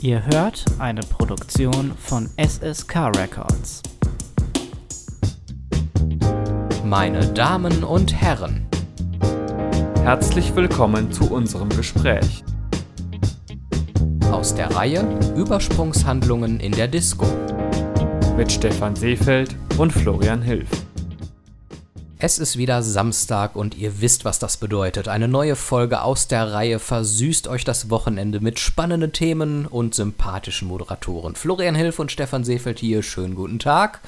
Ihr hört eine Produktion von SSK Records. Meine Damen und Herren, Herzlich willkommen zu unserem Gespräch. aus der Reihe Übersprungshandlungen in der Disco. Mit Stefan Seefeld und Florian Hilf. Es ist wieder Samstag und ihr wisst, was das bedeutet. Eine neue Folge aus der Reihe versüßt euch das Wochenende mit spannenden Themen und sympathischen Moderatoren. Florian Hilf und Stefan Seefeld hier, schönen guten Tag.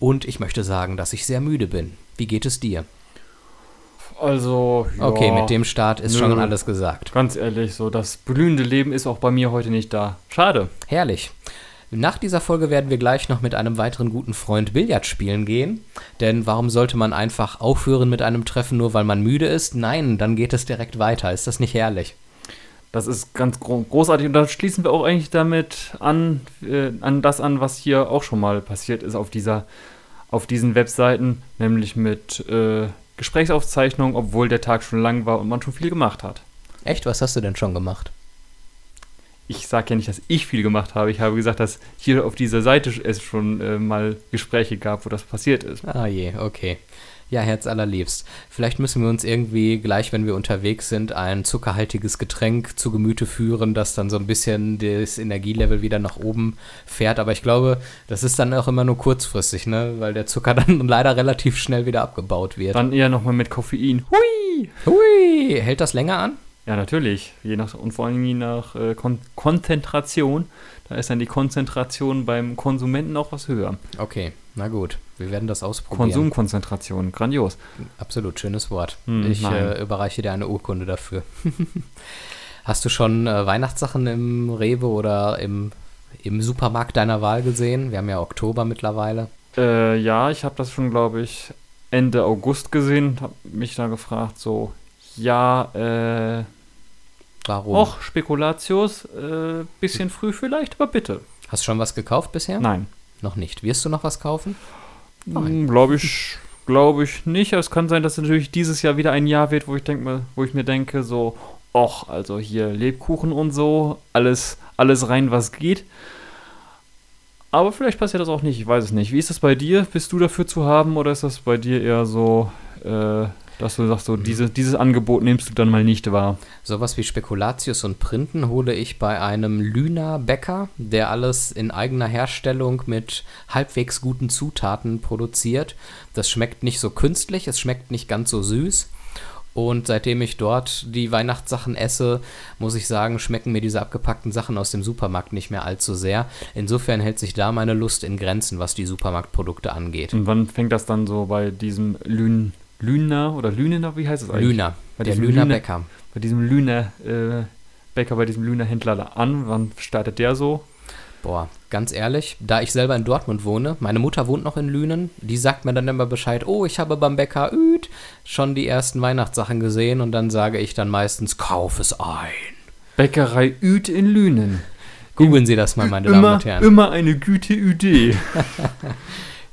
Und ich möchte sagen, dass ich sehr müde bin. Wie geht es dir? Also, ja, Okay, mit dem Start ist nö. schon alles gesagt. Ganz ehrlich, so das blühende Leben ist auch bei mir heute nicht da. Schade. Herrlich. Nach dieser Folge werden wir gleich noch mit einem weiteren guten Freund Billard spielen gehen. Denn warum sollte man einfach aufhören mit einem Treffen, nur weil man müde ist? Nein, dann geht es direkt weiter. Ist das nicht herrlich? Das ist ganz gro großartig und da schließen wir auch eigentlich damit an, äh, an das an, was hier auch schon mal passiert ist auf dieser, auf diesen Webseiten, nämlich mit äh, Gesprächsaufzeichnungen, obwohl der Tag schon lang war und man schon viel gemacht hat. Echt? Was hast du denn schon gemacht? Ich sage ja nicht, dass ich viel gemacht habe. Ich habe gesagt, dass hier auf dieser Seite es schon äh, mal Gespräche gab, wo das passiert ist. Ah je, okay. Ja, Herz allerliebst. Vielleicht müssen wir uns irgendwie gleich, wenn wir unterwegs sind, ein zuckerhaltiges Getränk zu Gemüte führen, das dann so ein bisschen das Energielevel wieder nach oben fährt. Aber ich glaube, das ist dann auch immer nur kurzfristig, ne? Weil der Zucker dann leider relativ schnell wieder abgebaut wird. Dann eher nochmal mit Koffein. Hui! Hui, hält das länger an? Ja, natürlich. Je nach, und vor allem je nach äh, Kon Konzentration. Da ist dann die Konzentration beim Konsumenten auch was höher. Okay, na gut. Wir werden das ausprobieren. Konsumkonzentration, grandios. Absolut, schönes Wort. Hm, ich äh, überreiche dir eine Urkunde dafür. Hast du schon äh, Weihnachtssachen im Rewe oder im, im Supermarkt deiner Wahl gesehen? Wir haben ja Oktober mittlerweile. Äh, ja, ich habe das schon, glaube ich, Ende August gesehen. Habe mich da gefragt, so, ja, äh, Warum? och, Spekulatius, äh, bisschen früh vielleicht, aber bitte. Hast du schon was gekauft bisher? Nein. Noch nicht. Wirst du noch was kaufen? Nein. Glaube ich, glaube ich nicht. Es kann sein, dass es natürlich dieses Jahr wieder ein Jahr wird, wo ich denke, wo ich mir denke, so, och, also hier Lebkuchen und so, alles, alles rein, was geht. Aber vielleicht passiert das auch nicht, ich weiß es nicht. Wie ist das bei dir? Bist du dafür zu haben oder ist das bei dir eher so, äh, dass du sagst, so, diese, dieses Angebot nimmst du dann mal nicht wahr? Sowas wie Spekulatius und Printen hole ich bei einem Lüner Bäcker, der alles in eigener Herstellung mit halbwegs guten Zutaten produziert. Das schmeckt nicht so künstlich, es schmeckt nicht ganz so süß. Und seitdem ich dort die Weihnachtssachen esse, muss ich sagen, schmecken mir diese abgepackten Sachen aus dem Supermarkt nicht mehr allzu sehr. Insofern hält sich da meine Lust in Grenzen, was die Supermarktprodukte angeht. Und wann fängt das dann so bei diesem Lün, Lüner oder Lünener, wie heißt es eigentlich? Lüner, Bei der diesem Lüner Bäcker. bei diesem Lüner äh, Bäcker, bei diesem Lüner Händler da an? Wann startet der so? Boah, ganz ehrlich, da ich selber in Dortmund wohne, meine Mutter wohnt noch in Lünen, die sagt mir dann immer Bescheid, oh, ich habe beim Bäcker Üd schon die ersten Weihnachtssachen gesehen und dann sage ich dann meistens, kauf es ein. Bäckerei Üd in Lünen. Googeln Sie das mal, meine Damen Immer, und Herren. immer eine gute Idee.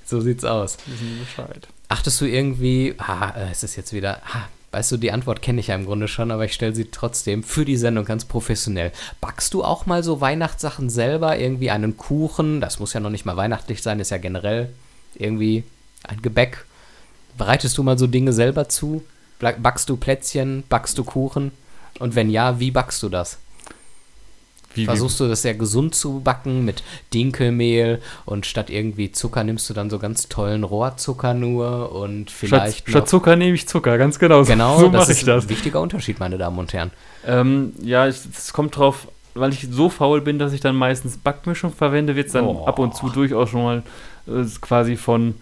So sieht's aus. Wissen Sie Bescheid. Achtest du irgendwie, ah, es ist jetzt wieder, ah, weißt du, die Antwort kenne ich ja im Grunde schon, aber ich stelle sie trotzdem für die Sendung ganz professionell. Backst du auch mal so Weihnachtssachen selber? Irgendwie einen Kuchen? Das muss ja noch nicht mal weihnachtlich sein, ist ja generell irgendwie ein Gebäck. Bereitest du mal so Dinge selber zu? Backst du Plätzchen? Backst du Kuchen? Und wenn ja, wie backst du das? Wie, Versuchst du das sehr gesund zu backen mit Dinkelmehl und statt irgendwie Zucker nimmst du dann so ganz tollen Rohrzucker nur und vielleicht statt, statt Zucker nehme ich Zucker, ganz genau. Genau, so das ist das. ein wichtiger Unterschied, meine Damen und Herren. Ähm, ja, es kommt drauf, weil ich so faul bin, dass ich dann meistens Backmischung verwende, wird es dann Oh. ab und zu durchaus schon mal äh, quasi von,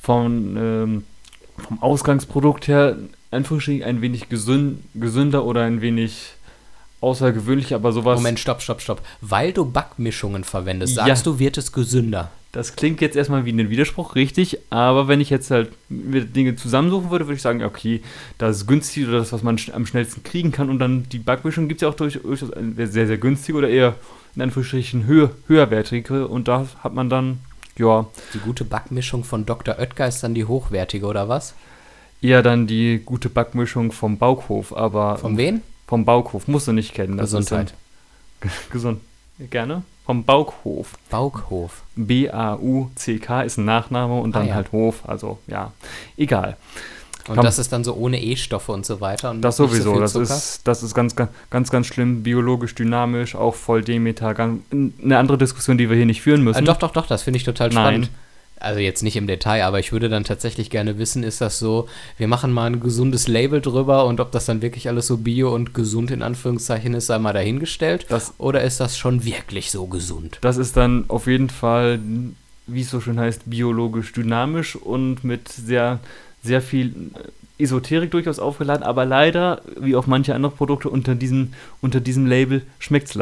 von ähm, vom Ausgangsprodukt her ein wenig gesün gesünder oder ein wenig außergewöhnlich, aber sowas. Moment, stopp, stopp, stopp. Weil du Backmischungen verwendest, Ja. sagst du, wird es gesünder. Das klingt jetzt erstmal wie ein Widerspruch, richtig, aber wenn ich jetzt halt Dinge zusammensuchen würde, würde ich sagen, okay, das ist günstig oder das, was man am schnellsten kriegen kann und dann die Backmischung gibt es ja auch durch- durchaus sehr, sehr günstig oder eher in Anführungsstrichen höher, höherwertige und da hat man dann, ja, Die gute Backmischung von Dr. Oetker ist dann die hochwertige, oder was? eher dann die gute Backmischung vom Baukhof, aber Von wen? Vom Baukhof musst du nicht kennen. das Gesundheit. dann- Gesund. gerne. Vom Baukhof. Baukhof. B-A-U-C-K ist ein Nachname und Ah, dann ja. halt Hof. Also ja, egal. Und Komm. das ist dann so ohne E-Stoffe und so weiter. Und Das so sowieso, viel das ist, das ist ganz, ganz, ganz, ganz schlimm, biologisch dynamisch, auch voll Demeter. Ganz, eine andere Diskussion, die wir hier nicht führen müssen. Äh, doch, doch, doch, das finde ich total Nein. Also jetzt nicht im Detail, aber ich würde dann tatsächlich gerne wissen, ist das so, wir machen mal ein gesundes Label drüber und ob das dann wirklich alles so bio und gesund in Anführungszeichen ist, sei mal dahingestellt. Das- Oder ist das schon wirklich so gesund? Das ist dann auf jeden Fall, wie es so schön heißt, biologisch dynamisch und mit sehr, sehr viel äh, Esoterik durchaus aufgeladen, aber leider, wie auch manche andere Produkte, unter diesem, unter diesem Label schmeckt es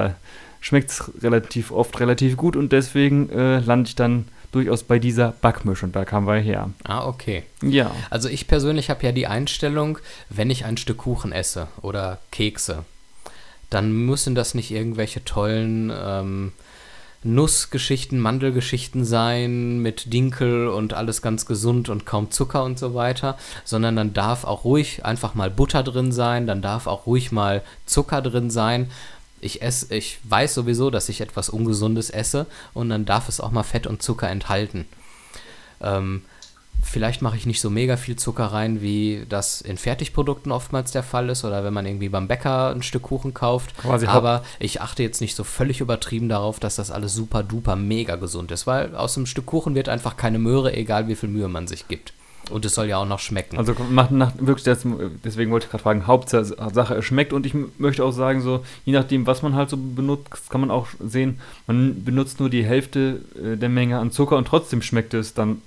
schmeckt's relativ oft relativ gut und deswegen äh, lande ich dann durchaus bei dieser Backmischung. Da kamen wir her. Ah, okay. Ja. Also ich persönlich habe ja die Einstellung, wenn ich ein Stück Kuchen esse oder Kekse, dann müssen das nicht irgendwelche tollen ähm, Nussgeschichten, Mandelgeschichten sein mit Dinkel und alles ganz gesund und kaum Zucker und so weiter, sondern dann darf auch ruhig einfach mal Butter drin sein, dann darf auch ruhig mal Zucker drin sein. Ich esse, ich weiß sowieso, dass ich etwas Ungesundes esse und dann darf es auch mal Fett und Zucker enthalten. Ähm, vielleicht mache ich nicht so mega viel Zucker rein, wie das in Fertigprodukten oftmals der Fall ist oder wenn man irgendwie beim Bäcker ein Stück Kuchen kauft. Quasi Aber ich achte jetzt nicht so völlig übertrieben darauf, dass das alles super duper mega gesund ist, weil aus einem Stück Kuchen wird einfach keine Möhre, egal wie viel Mühe man sich gibt. Und es soll ja auch noch schmecken. Also macht nach, wirklich das, deswegen wollte ich gerade fragen, Hauptsache es schmeckt und ich möchte auch sagen, so je nachdem, was man halt so benutzt, kann man auch sehen, man benutzt nur die Hälfte äh, der Menge an Zucker und trotzdem schmeckt es dann,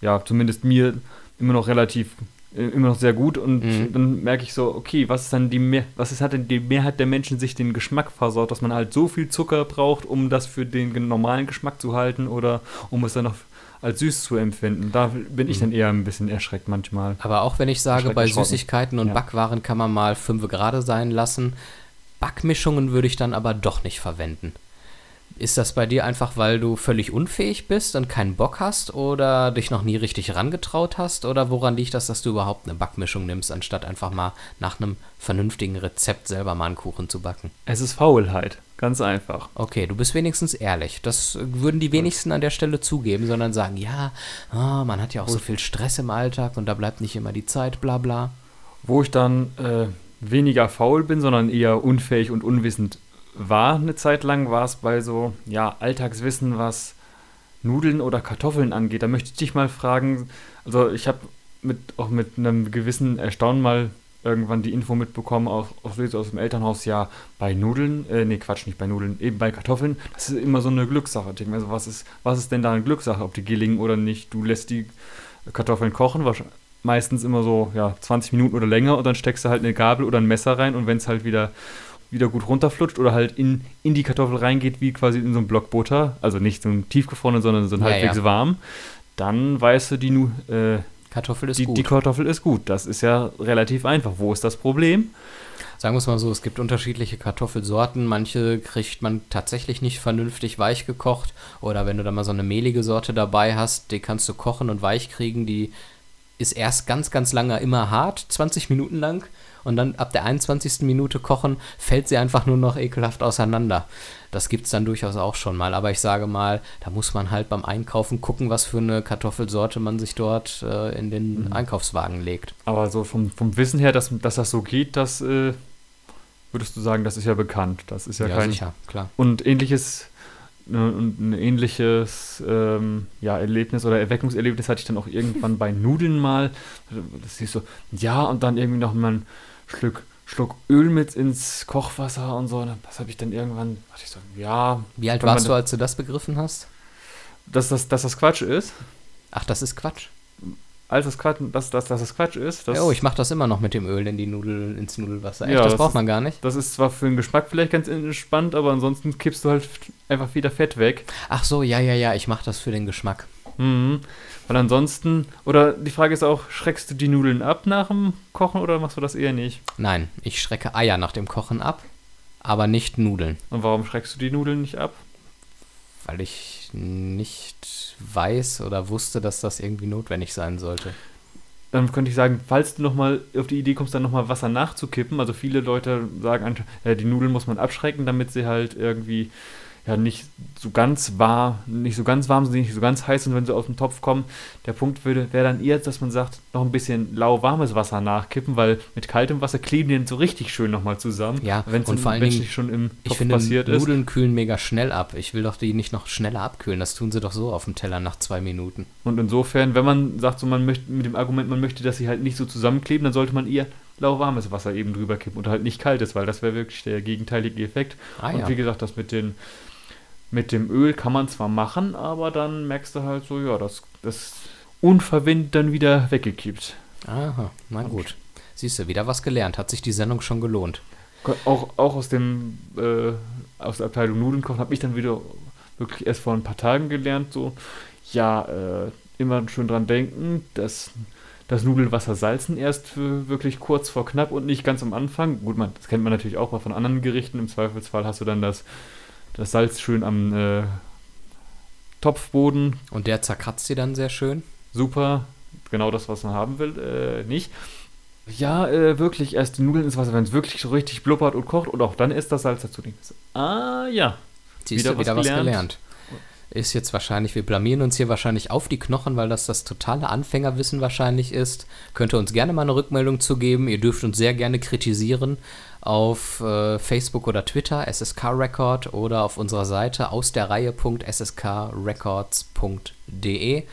ja, zumindest mir immer noch relativ, immer noch sehr gut und Mhm. dann merke ich so, okay, was ist dann die Mehr, was ist, hat denn die Mehrheit der Menschen sich den Geschmack versaut, dass man halt so viel Zucker braucht, um das für den normalen Geschmack zu halten oder um es dann noch als süß zu empfinden. Da bin ich Mhm. dann eher ein bisschen erschreckt manchmal. Aber auch wenn ich sage, bei. Süßigkeiten und Ja. Backwaren kann man mal fünf gerade sein lassen. Backmischungen würde ich dann aber doch nicht verwenden. Ist das bei dir einfach, weil du völlig unfähig bist und keinen Bock hast oder dich noch nie richtig rangetraut hast? Oder woran liegt das, dass du überhaupt eine Backmischung nimmst, anstatt einfach mal nach einem vernünftigen Rezept selber mal einen Kuchen zu backen? Es ist Faulheit, ganz einfach. Okay, du bist wenigstens ehrlich. Das würden die wenigsten an der Stelle zugeben, sondern sagen, ja, ah, man hat ja auch so viel Stress im Alltag und da bleibt nicht immer die Zeit, bla bla. Wo ich dann äh, weniger faul bin, sondern eher unfähig und unwissend war eine Zeit lang, war es bei so, ja, Alltagswissen, was Nudeln oder Kartoffeln angeht. Da möchte ich dich mal fragen, also ich habe mit, auch mit einem gewissen Erstaunen mal irgendwann die Info mitbekommen, auch, auch aus dem Elternhaus, ja, bei Nudeln, äh, nee, Quatsch, nicht bei Nudeln, eben bei Kartoffeln, das ist immer so eine Glückssache. Ich denke mir so, was ist, was ist denn da eine Glückssache, ob die gelingen oder nicht? Du lässt die Kartoffeln kochen, wahrscheinlich meistens immer so ja, 20 Minuten oder länger und dann steckst du halt eine Gabel oder ein Messer rein und wenn es halt wieder, wieder gut runterflutscht oder halt in, in die Kartoffel reingeht, wie quasi in so einen Block Butter, also nicht so ein tiefgefrorenen, sondern so ein Ja, halbwegs ja. warm, dann weißt du, die, Nu- äh, Kartoffel ist die, gut. die Kartoffel ist gut. Das ist ja relativ einfach. Wo ist das Problem? Sagen wir es mal so, es gibt unterschiedliche Kartoffelsorten. Manche kriegt man tatsächlich nicht vernünftig weich gekocht. Oder wenn du da mal so eine mehlige Sorte dabei hast, die kannst du kochen und weich kriegen. Die ist erst ganz, ganz lange immer hart, 20 Minuten lang. Und dann ab der 21. Minute kochen, fällt sie einfach nur noch ekelhaft auseinander. Das gibt es dann durchaus auch schon mal. Aber ich sage mal, da muss man halt beim Einkaufen gucken, was für eine Kartoffelsorte man sich dort äh, in den Mhm. Einkaufswagen legt. Aber so vom, vom Wissen her, dass, dass das so geht, das äh, würdest du sagen, das ist ja bekannt. Das ist ja, kein. sicher, klar. Und ähnliches, äh, und ein ähnliches ähm, ja, Erlebnis oder Erweckungserlebnis hatte ich dann auch irgendwann bei Nudeln mal. Das ist so, ja, und dann irgendwie noch mal ein Schluck, Schluck Öl mit ins Kochwasser und so. Das habe ich dann irgendwann, dachte ich so, ja, Wie alt warst du, als du das begriffen hast? dass das, dass das Quatsch ist. Ach, das ist Quatsch. Als das Quatsch, dass, dass, dass das Quatsch ist. Oh, ich mache das immer noch mit dem Öl in die Nudel, ins Nudelwasser. Echt, Ja, das das braucht ist- man gar nicht. das ist zwar für den Geschmack vielleicht ganz entspannt, aber ansonsten kippst du halt einfach wieder Fett weg. Ach so, ja, ja, ja, ich mache das für den Geschmack. Mhm. Weil ansonsten, oder die Frage ist auch, schreckst du die Nudeln ab nach dem Kochen oder machst du das eher nicht? Nein, ich schrecke Eier nach dem Kochen ab, aber nicht Nudeln, Und warum schreckst du die Nudeln nicht ab? weil ich nicht weiß oder wusste, dass das irgendwie notwendig sein sollte. Dann könnte ich sagen, falls du nochmal auf die Idee kommst, dann nochmal Wasser nachzukippen. Also viele Leute sagen, äh, die Nudeln muss man abschrecken, damit sie halt irgendwie ja nicht so ganz warm, nicht so ganz warm sind, nicht so ganz heiß sind, wenn sie aus dem Topf kommen. Der Punkt würde wäre dann eher, dass man sagt, noch ein bisschen lauwarmes Wasser nachkippen, weil mit kaltem Wasser kleben die dann so richtig schön nochmal zusammen. Ja, wenn es nicht schon im Ich Topf finde, passiert ist. Nudeln kühlen mega schnell ab. Ich will doch die nicht noch schneller abkühlen. Das tun sie doch so auf dem Teller nach zwei Minuten. Und insofern, wenn man sagt, so man möchte mit dem Argument, man möchte, dass sie halt nicht so zusammenkleben, dann sollte man eher lauwarmes Wasser eben drüber kippen und halt nicht kaltes, weil das wäre wirklich der gegenteilige Effekt. Ah und ja. wie gesagt, das mit den mit dem Öl kann man zwar machen, aber dann merkst du halt so, ja, das, das unverwendet dann wieder weggekippt. Aha, na gut. Siehst du, wieder was gelernt. Hat sich die Sendung schon gelohnt. Auch, auch aus dem äh, aus der Abteilung Nudeln kochen habe ich dann wieder wirklich erst vor ein paar Tagen gelernt, so, ja, äh, immer schön dran denken, dass das Nudelwasser salzen erst wirklich kurz vor knapp und nicht ganz am Anfang. Gut, man, das kennt man natürlich auch mal von anderen Gerichten. Im Zweifelsfall hast du dann das, das Salz schön am äh, Topfboden. Und der zerkratzt sie dann sehr schön. Super, genau das, was man haben will, äh, nicht. Ja, äh, wirklich erst die Nudeln ins Wasser, wenn es wirklich so richtig blubbert und kocht und auch dann ist das Salz dazu. Ah ja, Siehst Wieder du, was wieder was gelernt. gelernt. Ist jetzt wahrscheinlich, wir blamieren uns hier wahrscheinlich auf die Knochen, weil das das totale Anfängerwissen wahrscheinlich ist. Könnt ihr uns gerne mal eine Rückmeldung zu geben. Ihr dürft uns sehr gerne kritisieren auf äh, Facebook oder Twitter, SSK Record oder auf unserer Seite aus der Reihe.sskrecords.de.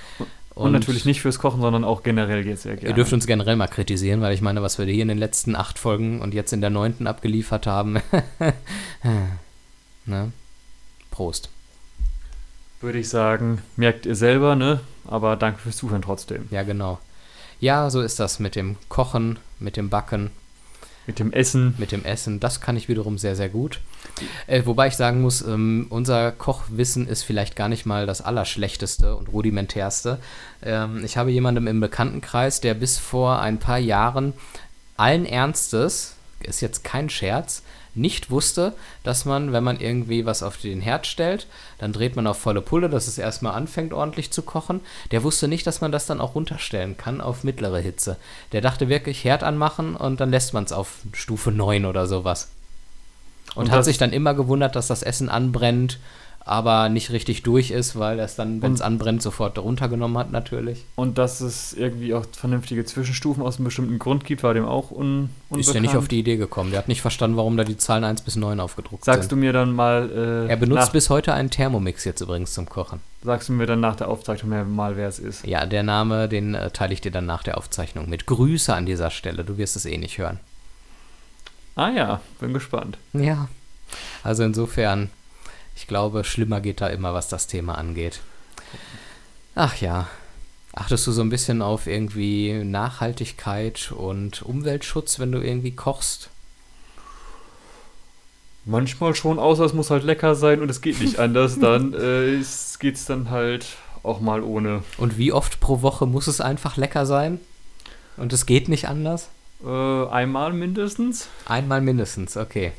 Und, natürlich nicht fürs Kochen, sondern auch generell jetzt sehr gerne. Ihr dürft uns generell mal kritisieren, weil ich meine, was wir hier in den letzten acht Folgen und jetzt in der neunten abgeliefert haben. ne? Prost. Würde ich sagen, merkt ihr selber, ne? Aber danke fürs Zuhören trotzdem. Ja, genau. Ja, so ist das mit dem Kochen, mit dem Backen, Mit dem Essen. mit dem Essen. Das kann ich wiederum sehr, sehr gut. Äh, wobei ich sagen muss, ähm, unser Kochwissen ist vielleicht gar nicht mal das Allerschlechteste und rudimentärste. Ähm, ich habe jemanden im Bekanntenkreis, der bis vor ein paar Jahren allen Ernstes, ist jetzt kein Scherz, nicht wusste, dass man, wenn man irgendwie was auf den Herd stellt, dann dreht man auf volle Pulle, dass es erstmal anfängt ordentlich zu kochen. Der wusste nicht, dass man das dann auch runterstellen kann auf mittlere Hitze. Der dachte wirklich Herd anmachen und dann lässt man es auf Stufe 9 oder sowas. Und, Und hat sich dann immer gewundert, dass das Essen anbrennt, aber nicht richtig durch ist, weil er es dann, wenn es anbrennt, sofort runtergenommen hat natürlich. Und dass es irgendwie auch vernünftige Zwischenstufen aus einem bestimmten Grund gibt, war dem auch un unbekannt. Ist ja nicht auf die Idee gekommen. Der hat nicht verstanden, warum da die Zahlen 1 bis 9 aufgedruckt Sagst du sind. mir dann mal. Äh, er benutzt bis heute einen Thermomix jetzt übrigens zum Kochen. Sagst du mir dann nach der Aufzeichnung mal, wer es ist? Ja, der Name, den äh, teile ich dir dann nach der Aufzeichnung mit. Grüße an dieser Stelle. Du wirst es eh nicht hören. Ah ja, bin gespannt. Ja. Also insofern, ich glaube, schlimmer geht da immer, was das Thema angeht. Ach ja. Achtest du so ein bisschen auf irgendwie Nachhaltigkeit und Umweltschutz, wenn du irgendwie kochst? Manchmal schon, außer es muss halt lecker sein und es geht nicht anders. Dann äh, geht es dann halt auch mal ohne. Und wie oft pro Woche muss es einfach lecker sein? Und es geht nicht anders? Äh, einmal mindestens. Einmal mindestens, okay.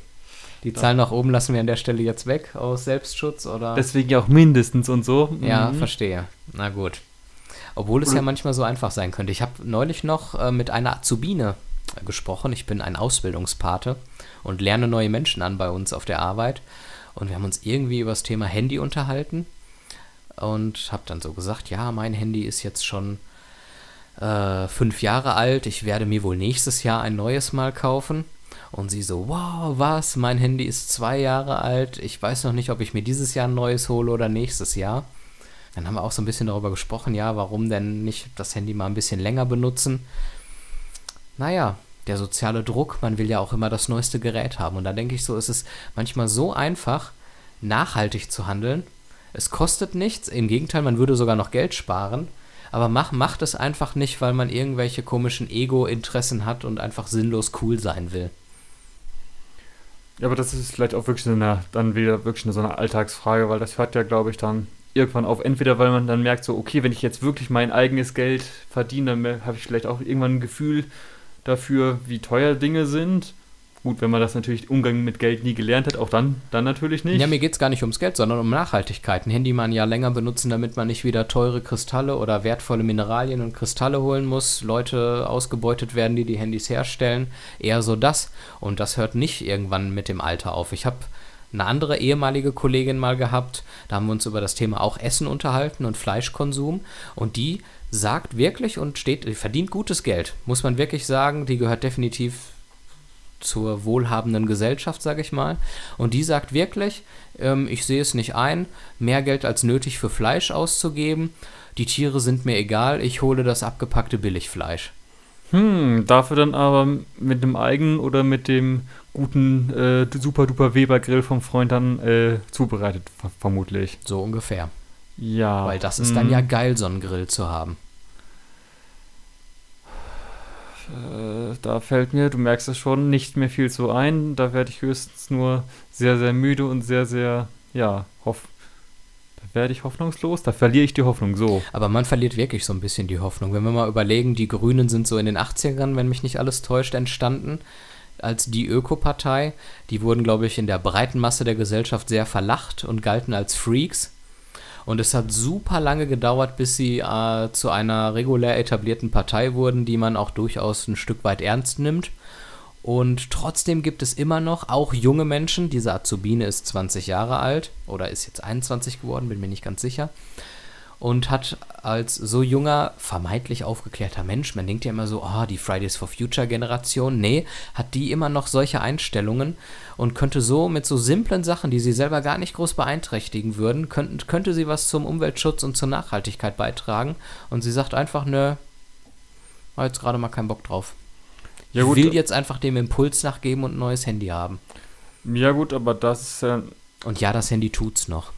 Die Zahl nach oben lassen wir an der Stelle jetzt weg aus Selbstschutz oder? Deswegen ja auch mindestens und so. Ja, Mhm. verstehe. Na gut. Obwohl es ja manchmal so einfach sein könnte. Ich habe neulich noch äh, mit einer Azubine äh, gesprochen. Ich bin ein Ausbildungspate und lerne neue Menschen an bei uns auf der Arbeit. Und wir haben uns irgendwie über das Thema Handy unterhalten. Und habe dann so gesagt, ja, mein Handy ist jetzt schon äh, fünf Jahre alt. Ich werde mir wohl nächstes Jahr ein neues mal kaufen. Und sie so, wow, was? Mein Handy ist zwei Jahre alt. Ich weiß noch nicht, ob ich mir dieses Jahr ein neues hole oder nächstes Jahr. Dann haben wir auch so ein bisschen darüber gesprochen, ja, warum denn nicht das Handy mal ein bisschen länger benutzen. Naja, der soziale Druck, man will ja auch immer das neueste Gerät haben. Und da denke ich so, es ist manchmal so einfach, nachhaltig zu handeln. Es kostet nichts, im Gegenteil, man würde sogar noch Geld sparen. Aber mach, macht es einfach nicht, weil man irgendwelche komischen Ego-Interessen hat und einfach sinnlos cool sein will. Ja, aber das ist vielleicht auch wirklich so eine, dann wieder wirklich so eine Alltagsfrage, weil das hört ja, glaube ich, dann irgendwann auf. Entweder weil man dann merkt, so, okay, wenn ich jetzt wirklich mein eigenes Geld verdiene, dann habe ich vielleicht auch irgendwann ein Gefühl dafür, wie teuer Dinge sind. Gut, wenn man das natürlich Umgang mit Geld nie gelernt hat, auch dann, dann natürlich nicht. Ja, mir geht es gar nicht ums Geld, sondern um Nachhaltigkeit. Ein Handy mal ein Jahr länger benutzen, damit man nicht wieder teure Kristalle oder wertvolle Mineralien und Kristalle holen muss, Leute ausgebeutet werden, die die Handys herstellen. Eher so das. Und das hört nicht irgendwann mit dem Alter auf. Ich habe eine andere ehemalige Kollegin mal gehabt. Da haben wir uns über das Thema auch Essen unterhalten und Fleischkonsum. Und die sagt wirklich und steht, die verdient gutes Geld. Muss man wirklich sagen, die gehört definitiv zur wohlhabenden Gesellschaft, sage ich mal. Und die sagt wirklich, ähm, ich sehe es nicht ein, mehr Geld als nötig für Fleisch auszugeben. Die Tiere sind mir egal, ich hole das abgepackte Billigfleisch. Hm, dafür dann aber mit dem eigenen oder mit dem guten äh, super duper Weber Grill vom Freund dann äh, zubereitet, ver vermutlich. So ungefähr. Ja. Weil das ist dann hm. ja geil, so einen Grill zu haben. Äh, da fällt mir, du merkst es schon, nicht mehr viel zu ein. Da werde ich höchstens nur sehr, sehr müde und sehr, sehr, ja, hoff. Da werde ich hoffnungslos, da verliere ich die Hoffnung so. Aber man verliert wirklich so ein bisschen die Hoffnung. Wenn wir mal überlegen, die Grünen sind so in den 80ern, wenn mich nicht alles täuscht, entstanden als die Ökopartei. Die wurden, glaube ich, in der breiten Masse der Gesellschaft sehr verlacht und galten als Freaks. Und es hat super lange gedauert, bis sie äh, zu einer regulär etablierten Partei wurden, die man auch durchaus ein Stück weit ernst nimmt. Und trotzdem gibt es immer noch auch junge Menschen. Diese Azubine ist 20 Jahre alt oder ist jetzt 21 geworden, bin mir nicht ganz sicher. Und hat als so junger, vermeintlich aufgeklärter Mensch, man denkt ja immer so, ah, die Fridays for Future Generation. Nee, hat die immer noch solche Einstellungen und könnte so mit so simplen Sachen, die sie selber gar nicht groß beeinträchtigen würden, könnte, könnte sie was zum Umweltschutz und zur Nachhaltigkeit beitragen. Und sie sagt einfach, nö, war jetzt gerade mal keinen Bock drauf. Ja, gut. will jetzt einfach dem Impuls nachgeben und ein neues Handy haben. Ja, gut, aber das ist ja. Und ja, das Handy tut's noch.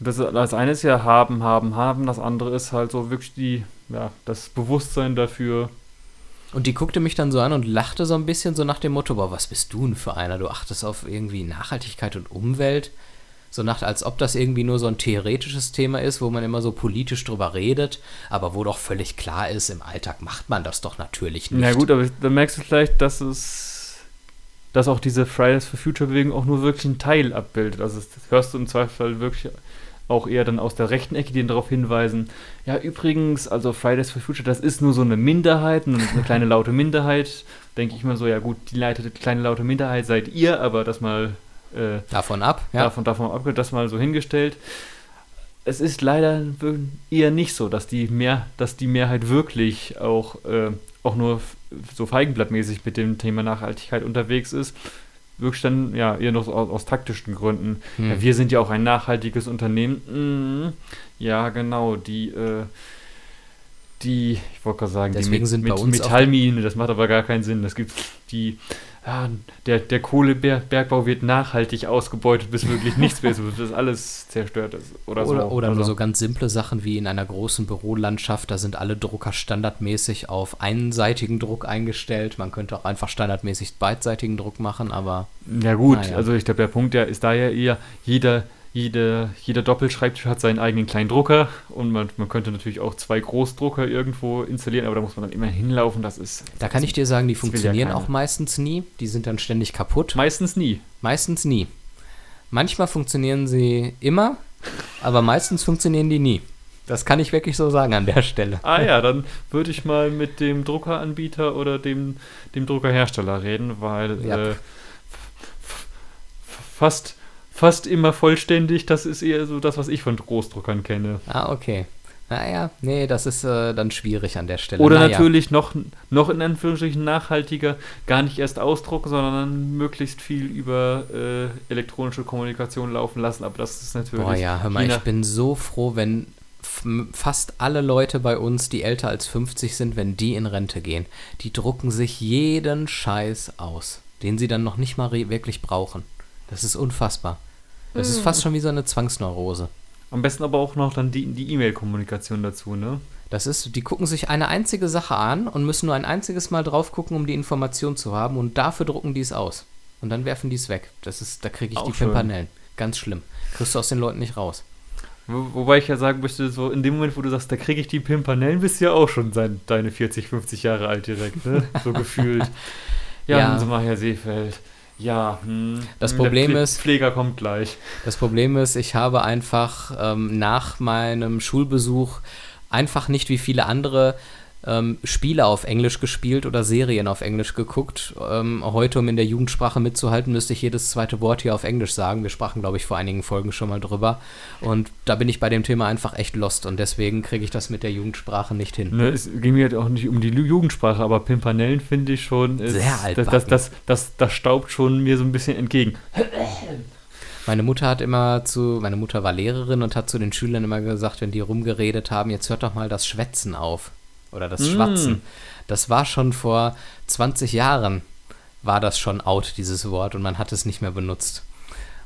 Das, das eine ist ja haben, haben, haben. Das andere ist halt so wirklich die, ja, das Bewusstsein dafür. Und die guckte mich dann so an und lachte so ein bisschen so nach dem Motto, boah, was bist du denn für einer? Du achtest auf irgendwie Nachhaltigkeit und Umwelt. So nach, als ob das irgendwie nur so ein theoretisches Thema ist, wo man immer so politisch drüber redet, aber wo doch völlig klar ist, im Alltag macht man das doch natürlich nicht. Na gut, aber da merkst du vielleicht, dass es, dass auch diese Fridays for Future Bewegung auch nur wirklich einen Teil abbildet. Also das hörst du im Zweifel wirklich auch eher dann aus der rechten Ecke, die dann darauf hinweisen, ja übrigens, also Fridays for Future, das ist nur so eine Minderheit, eine, eine kleine laute Minderheit. Denke ich mal so, ja gut, die leitete kleine laute Minderheit seid ihr, aber das mal äh, Davon ab, ja. davon, davon ab, das mal so hingestellt. Es ist leider eher nicht so, dass die, mehr, dass die Mehrheit wirklich auch, äh, auch nur so feigenblattmäßig mit dem Thema Nachhaltigkeit unterwegs ist. Wirklich dann ja eher noch aus, aus taktischen Gründen. Hm. Ja, wir sind ja auch ein nachhaltiges Unternehmen. Mhm. Ja, genau, die, äh, die, ich wollte gerade sagen, Deswegen die sind bei mit uns Metallmine, das macht aber gar keinen Sinn. Das gibt die, ja, der, der Kohlebergbau wird nachhaltig ausgebeutet, bis wirklich nichts mehr ist, bis alles zerstört ist. Oder, Oder, so. oder nur Also, so ganz simple Sachen wie in einer großen Bürolandschaft, da sind alle Drucker standardmäßig auf einseitigen Druck eingestellt. Man könnte auch einfach standardmäßig beidseitigen Druck machen, aber Ja gut, Naja. also ich glaube, der Punkt der ist da ja eher, jeder, jede, jeder Doppelschreibtisch hat seinen eigenen kleinen Drucker und man, man könnte natürlich auch zwei Großdrucker irgendwo installieren, aber da muss man dann immer hinlaufen, das ist da kann ich dir sagen, die ja funktionieren keiner. auch meistens nie. Die sind dann ständig kaputt. meistens nie. Meistens nie. Manchmal funktionieren sie immer, aber meistens funktionieren die nie. Das kann ich wirklich so sagen an der Stelle. Ah ja, dann würde ich mal mit dem Druckeranbieter oder dem, dem Druckerhersteller reden, weil Ja. äh, fast, fast immer vollständig, das ist eher so das, was ich von Großdruckern kenne. Ah, okay. Naja, nee, das ist äh, dann schwierig an der Stelle. Oder naja. natürlich noch, noch in Anführungsstrichen nachhaltiger, gar nicht erst ausdrucken, sondern möglichst viel über äh, elektronische Kommunikation laufen lassen. Aber das ist natürlich. Boah, ja, hör mal, ich bin so froh, wenn fast alle Leute bei uns, die älter als 50 sind, wenn die in Rente gehen. Die drucken sich jeden Scheiß aus, den sie dann noch nicht mal wirklich brauchen. Das ist unfassbar. Das ist fast schon wie so eine Zwangsneurose. Am besten aber auch noch dann die die E-Mail-Kommunikation dazu, ne? Das ist, die gucken sich eine einzige Sache an und müssen nur ein einziges Mal drauf gucken, um die Information zu haben und dafür drucken die es aus. Und dann werfen die es weg. Das ist, da kriege ich Auch die schön. Pimpanellen. Ganz schlimm. Kriegst du aus den Leuten nicht raus. Wo, wobei ich ja sagen möchte, so in dem Moment, wo du sagst, da kriege ich die Pimpanellen, bist du ja auch schon sein, deine 40, 50 Jahre alt direkt, ne? So gefühlt. Ja, Ja. ja. mal Herr Seefeld. Ja, hm, Das Problem der ist- Pfleger kommt gleich. Das Problem ist, ich habe einfach ähm, nach meinem Schulbesuch einfach nicht wie viele andere ähm, Spiele auf Englisch gespielt oder Serien auf Englisch geguckt. Ähm, heute, um in der Jugendsprache mitzuhalten, müsste ich jedes zweite Wort hier auf Englisch sagen. Wir sprachen, glaube ich, vor einigen Folgen schon mal drüber. Und da bin ich bei dem Thema einfach echt lost und deswegen kriege ich das mit der Jugendsprache nicht hin. Ne, es ging mir halt auch nicht um die Jugendsprache, aber Pimpanellen finde ich schon. Ist, Sehr das, altbacken. das, das, das, das staubt schon mir so ein bisschen entgegen. Meine Mutter hat immer zu, meine Mutter war Lehrerin und hat zu den Schülern immer gesagt, wenn die rumgeredet haben, jetzt hört doch mal das Schwätzen auf. Oder das Mm. Schwatzen. Das war schon vor 20 Jahren, war das schon out, dieses Wort, und man hat es nicht mehr benutzt.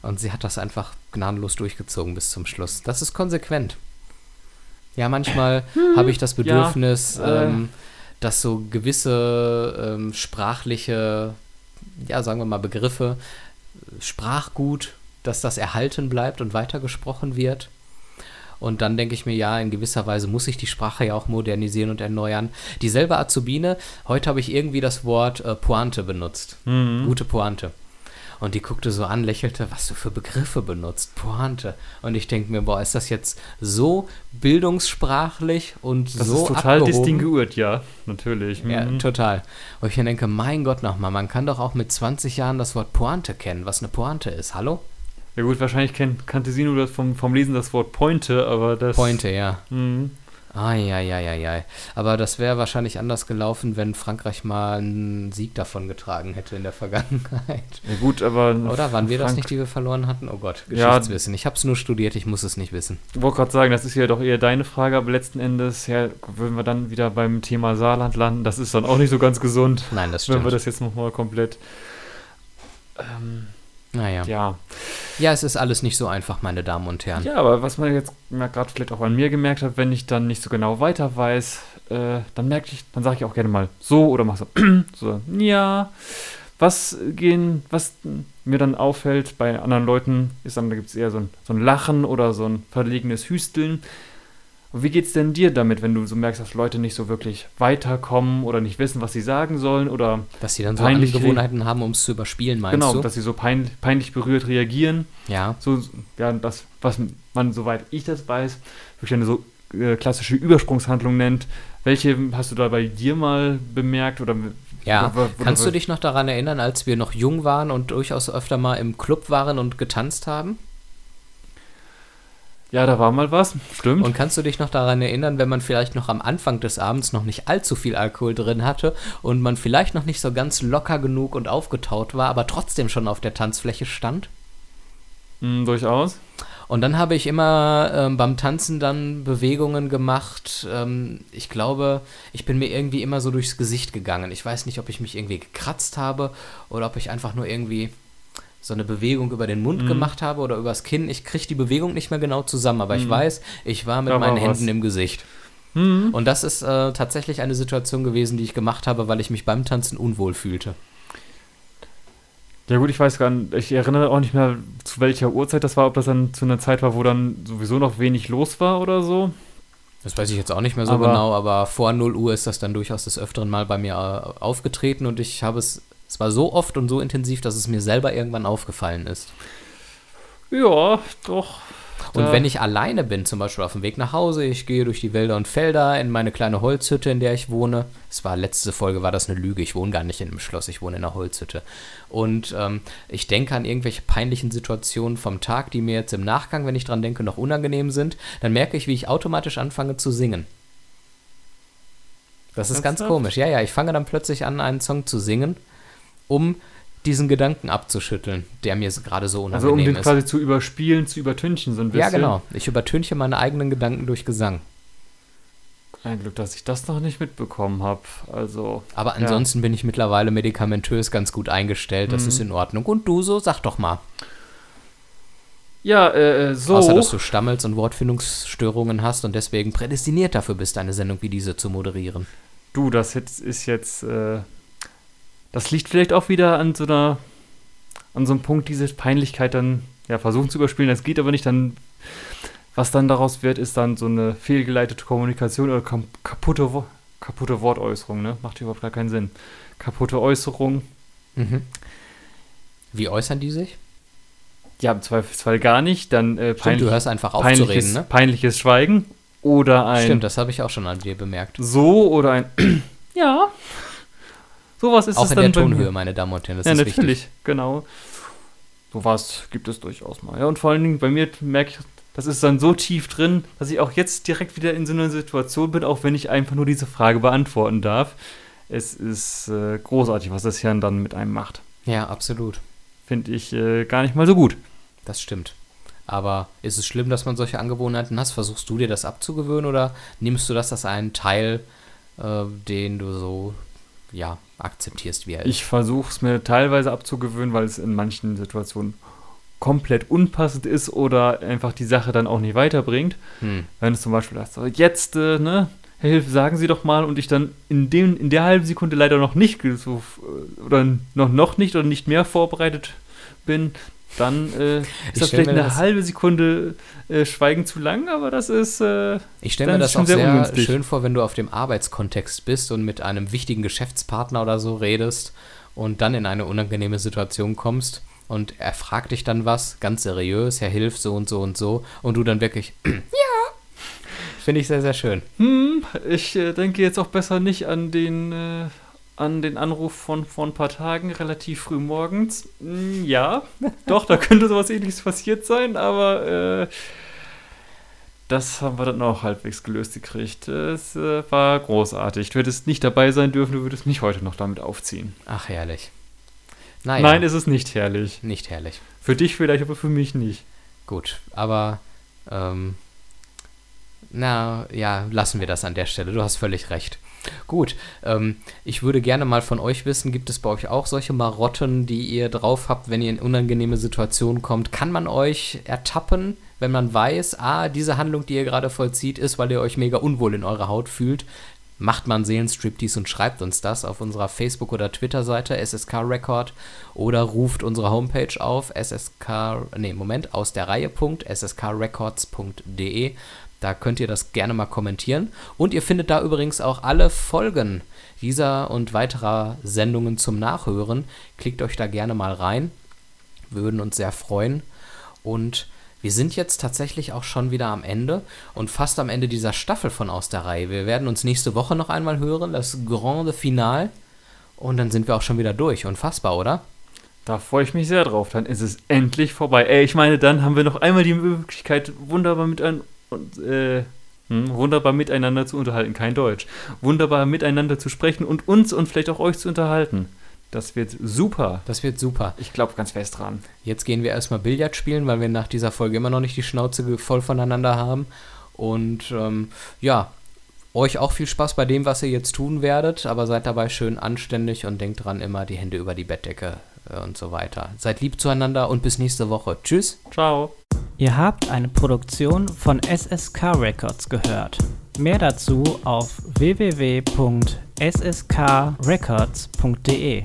Und sie hat das einfach gnadenlos durchgezogen bis zum Schluss. Das ist konsequent. Ja, manchmal habe ich das Bedürfnis, äh. ähm, dass so gewisse ähm, sprachliche, ja, sagen wir mal, Begriffe, Sprachgut, dass das erhalten bleibt und weitergesprochen wird. Und dann denke ich mir, ja, in gewisser Weise muss ich die Sprache ja auch modernisieren und erneuern. Dieselbe Azubine, heute habe ich irgendwie das Wort äh, Pointe benutzt. Mhm. Gute Pointe. Und die guckte so an, lächelte, was du für Begriffe benutzt. Pointe. Und ich denke mir, boah, ist das jetzt so bildungssprachlich und Das so ist total abgehoben? distinguiert, ja, natürlich. Ja, Mhm. total. Und ich denke, mein Gott nochmal, man kann doch auch mit 20 Jahren das Wort Pointe kennen, was eine Pointe ist. Hallo? Ja gut, wahrscheinlich kennt, kannte sie nur das vom, vom Lesen das Wort Pointe, aber das... Pointe, ja. Mhm. Eieieiei. Aber das wäre wahrscheinlich anders gelaufen, wenn Frankreich mal einen Sieg davon getragen hätte in der Vergangenheit. Ja gut, aber... Oder waren wir das Frank- nicht, die wir verloren hatten? Oh Gott, Ja. Geschichtswissen. Ich habe es nur studiert, ich muss es nicht wissen. Ich wollte gerade sagen, das ist ja doch eher deine Frage, aber letzten Endes, ja, würden wir dann wieder beim Thema Saarland landen. Das ist dann auch nicht so ganz gesund, Nein, das wenn stimmt. wir das jetzt nochmal komplett... Ähm, naja. Ja. ja. es ist alles nicht so einfach, meine Damen und Herren. Ja, aber was man jetzt gerade vielleicht auch an mir gemerkt hat, wenn ich dann nicht so genau weiter weiß, äh, dann merke ich, dann sage ich auch gerne mal so oder mach so, so, ja. Was gehen, was mir dann auffällt bei anderen Leuten, ist dann, da gibt es eher so ein, so ein Lachen oder so ein verlegenes Hüsteln. Und wie geht's denn dir damit, wenn du so merkst, dass Leute nicht so wirklich weiterkommen oder nicht wissen, was sie sagen sollen oder Dass sie dann so Peinlich Angewohnheiten haben, um es zu überspielen, meinst genau, du? dass sie so pein, peinlich berührt reagieren? ja. so, ja, das, was man, soweit ich das weiß, wirklich eine so äh, klassische Übersprungshandlung nennt. Welche hast du da bei dir mal bemerkt oder Ja, kannst du dich noch daran erinnern, als wir noch jung waren und durchaus öfter mal im Club waren und getanzt haben? Ja, da war mal was, stimmt. Und kannst du dich noch daran erinnern, wenn man vielleicht noch am Anfang des Abends noch nicht allzu viel Alkohol drin hatte und man vielleicht noch nicht so ganz locker genug und aufgetaut war, aber trotzdem schon auf der Tanzfläche stand? Mm, durchaus. Und dann habe ich immer ähm, beim Tanzen dann Bewegungen gemacht. Ähm, ich glaube, ich bin mir irgendwie immer so durchs Gesicht gegangen. Ich weiß nicht, ob ich mich irgendwie gekratzt habe oder ob ich einfach nur irgendwie so eine Bewegung über den Mund Mhm. gemacht habe oder übers Kinn. Ich kriege die Bewegung nicht mehr genau zusammen, aber ich Mhm. weiß, ich war mit Da war meinen was. Händen im Gesicht. Hm. Und das ist äh, tatsächlich eine Situation gewesen, die ich gemacht habe, weil ich mich beim Tanzen unwohl fühlte. Ja gut, ich weiß gar nicht, ich erinnere auch nicht mehr, zu welcher Uhrzeit das war, ob das dann zu einer Zeit war, wo dann sowieso noch wenig los war oder so. Das weiß ich jetzt auch nicht mehr so Aber- genau, aber vor 0 Uhr ist das dann durchaus des Öfteren mal bei mir äh, aufgetreten und ich habe es, es war so oft und so intensiv, dass es mir selber irgendwann aufgefallen ist. Ja, doch. Und wenn ich alleine bin, zum Beispiel auf dem Weg nach Hause, ich gehe durch die Wälder und Felder in meine kleine Holzhütte, in der ich wohne. Es war letzte Folge, war das eine Lüge. Ich wohne gar nicht in einem Schloss, ich wohne in einer Holzhütte. Und ähm, ich denke an irgendwelche peinlichen Situationen vom Tag, die mir jetzt im Nachgang, wenn ich dran denke, noch unangenehm sind. Dann merke ich, wie ich automatisch anfange zu singen. Das ist ganz Ernsthaft? komisch. Ja, ja, ich fange dann plötzlich an, einen Song zu singen, um diesen Gedanken abzuschütteln, der mir gerade so unangenehm Also um den ist. quasi zu überspielen, zu übertünchen, so ein bisschen. Ja, genau. Ich übertünche meine eigenen Gedanken durch Gesang. Ein Glück, dass ich das noch nicht mitbekommen habe. Also. Aber ansonsten bin ich mittlerweile medikamentös ganz gut eingestellt. Das Mhm. ist in Ordnung. Und du so? Sag doch mal. Ja, äh, äh, so. Außer, dass du stammelst und Wortfindungsstörungen hast und deswegen prädestiniert dafür bist, eine Sendung wie diese zu moderieren. Du, das ist jetzt, äh, das liegt vielleicht auch wieder an so einer, an so einem Punkt, diese Peinlichkeit dann, ja, versuchen zu überspielen, das geht aber nicht, dann, was dann daraus wird, ist dann so eine fehlgeleitete Kommunikation oder kaputte, kaputte Wortäußerung, ne? Macht überhaupt gar keinen Sinn. Kaputte Äußerung, Mhm. Wie äußern die sich? ja, im Zweifelsfall gar nicht, dann äh, Stimmt, peinlich, du hörst einfach auf zu peinliches, reden, ne? peinliches Schweigen, oder ein Stimmt, das habe ich auch schon an dir bemerkt. so oder ein ja. Sowas ist auch es in dann der. Tonhöhe, meine Damen und Herren. Das ja, ist natürlich, wichtig. genau. Sowas gibt es durchaus mal. Ja, und vor allen Dingen bei mir merke ich, das ist dann so tief drin, dass ich auch jetzt direkt wieder in so einer Situation bin, auch wenn ich einfach nur diese Frage beantworten darf. Es ist äh, großartig, was das Hirn dann mit einem macht. Ja, absolut. Finde ich äh, gar nicht mal so gut. Das stimmt. Aber ist es schlimm, dass man solche Angewohnheiten hast? Versuchst du dir das abzugewöhnen oder nimmst du das als einen Teil, äh, den du so, ja, akzeptierst, wie er ist? Ich versuche es mir teilweise abzugewöhnen, weil es in manchen Situationen komplett unpassend ist oder einfach die Sache dann auch nicht weiterbringt. Hm. Wenn es zum Beispiel heißt, so, jetzt, äh, ne, Herr Hilfe, sagen Sie doch mal und ich dann in, dem, in der halben Sekunde leider noch nicht äh, oder noch, noch nicht oder nicht mehr vorbereitet bin, dann äh, ist Ich das vielleicht eine das- halbe Sekunde äh, Schweigen zu lang, aber das ist äh, Ich stelle mir das schon auch sehr sehr, schön vor, wenn du auf dem Arbeitskontext bist und mit einem wichtigen Geschäftspartner oder so redest und dann in eine unangenehme Situation kommst und er fragt dich dann was, ganz seriös, Herr Hilf, so und so und so, und du dann wirklich, ja, finde ich sehr, sehr schön. Hm, ich äh, denke jetzt auch besser nicht an den, äh, an den Anruf von vor ein paar Tagen, relativ früh morgens. Hm, ja, doch, da könnte sowas ähnliches passiert sein, aber äh, das haben wir dann auch halbwegs gelöst gekriegt. Es äh, war großartig. Du hättest nicht dabei sein dürfen, du würdest mich heute noch damit aufziehen. Ach, herrlich. Naja, Nein, ist es nicht herrlich. nicht herrlich. Für dich vielleicht, aber für mich nicht. Gut, aber, ähm, na, ja, lassen wir das an der Stelle. Du hast völlig recht. Gut, ähm, ich würde gerne mal von euch wissen, gibt es bei euch auch solche Marotten, die ihr drauf habt, wenn ihr in unangenehme Situationen kommt? Kann man euch ertappen, wenn man weiß, ah, diese Handlung, die ihr gerade vollzieht, ist, weil ihr euch mega unwohl in eurer Haut fühlt? Macht man Seelenstriptease und schreibt uns das auf unserer Facebook- oder Twitter-Seite SSK Record oder ruft unsere Homepage auf ssk, nee, Moment, aus der Reihe.sskrecords.de. Da könnt ihr das gerne mal kommentieren. Und ihr findet da übrigens auch alle Folgen dieser und weiterer Sendungen zum Nachhören. Klickt euch da gerne mal rein. Wir würden uns sehr freuen. Und wir sind jetzt tatsächlich auch schon wieder am Ende und fast am Ende dieser Staffel von Aus der Reihe. Wir werden uns nächste Woche noch einmal hören, das Grande Finale. Und dann sind wir auch schon wieder durch. Unfassbar, oder? Da freue ich mich sehr drauf. Dann ist es endlich vorbei. Ey, ich meine, dann haben wir noch einmal die Möglichkeit, wunderbar mit ein, und, äh, hm, wunderbar miteinander zu unterhalten. Kein Deutsch. Wunderbar miteinander zu sprechen und uns und vielleicht auch euch zu unterhalten. Das wird super. Das wird super. Ich glaube ganz fest dran. Jetzt gehen wir erstmal Billard spielen, weil wir nach dieser Folge immer noch nicht die Schnauze voll voneinander haben. Und ähm, ja, euch auch viel Spaß bei dem, was ihr jetzt tun werdet, aber seid dabei schön anständig und denkt dran, immer die Hände über die Bettdecke und so weiter. Seid lieb zueinander und bis nächste Woche. Tschüss. Ciao. Ihr habt eine Produktion von SSK Records gehört. Mehr dazu auf www.sskrecords.de.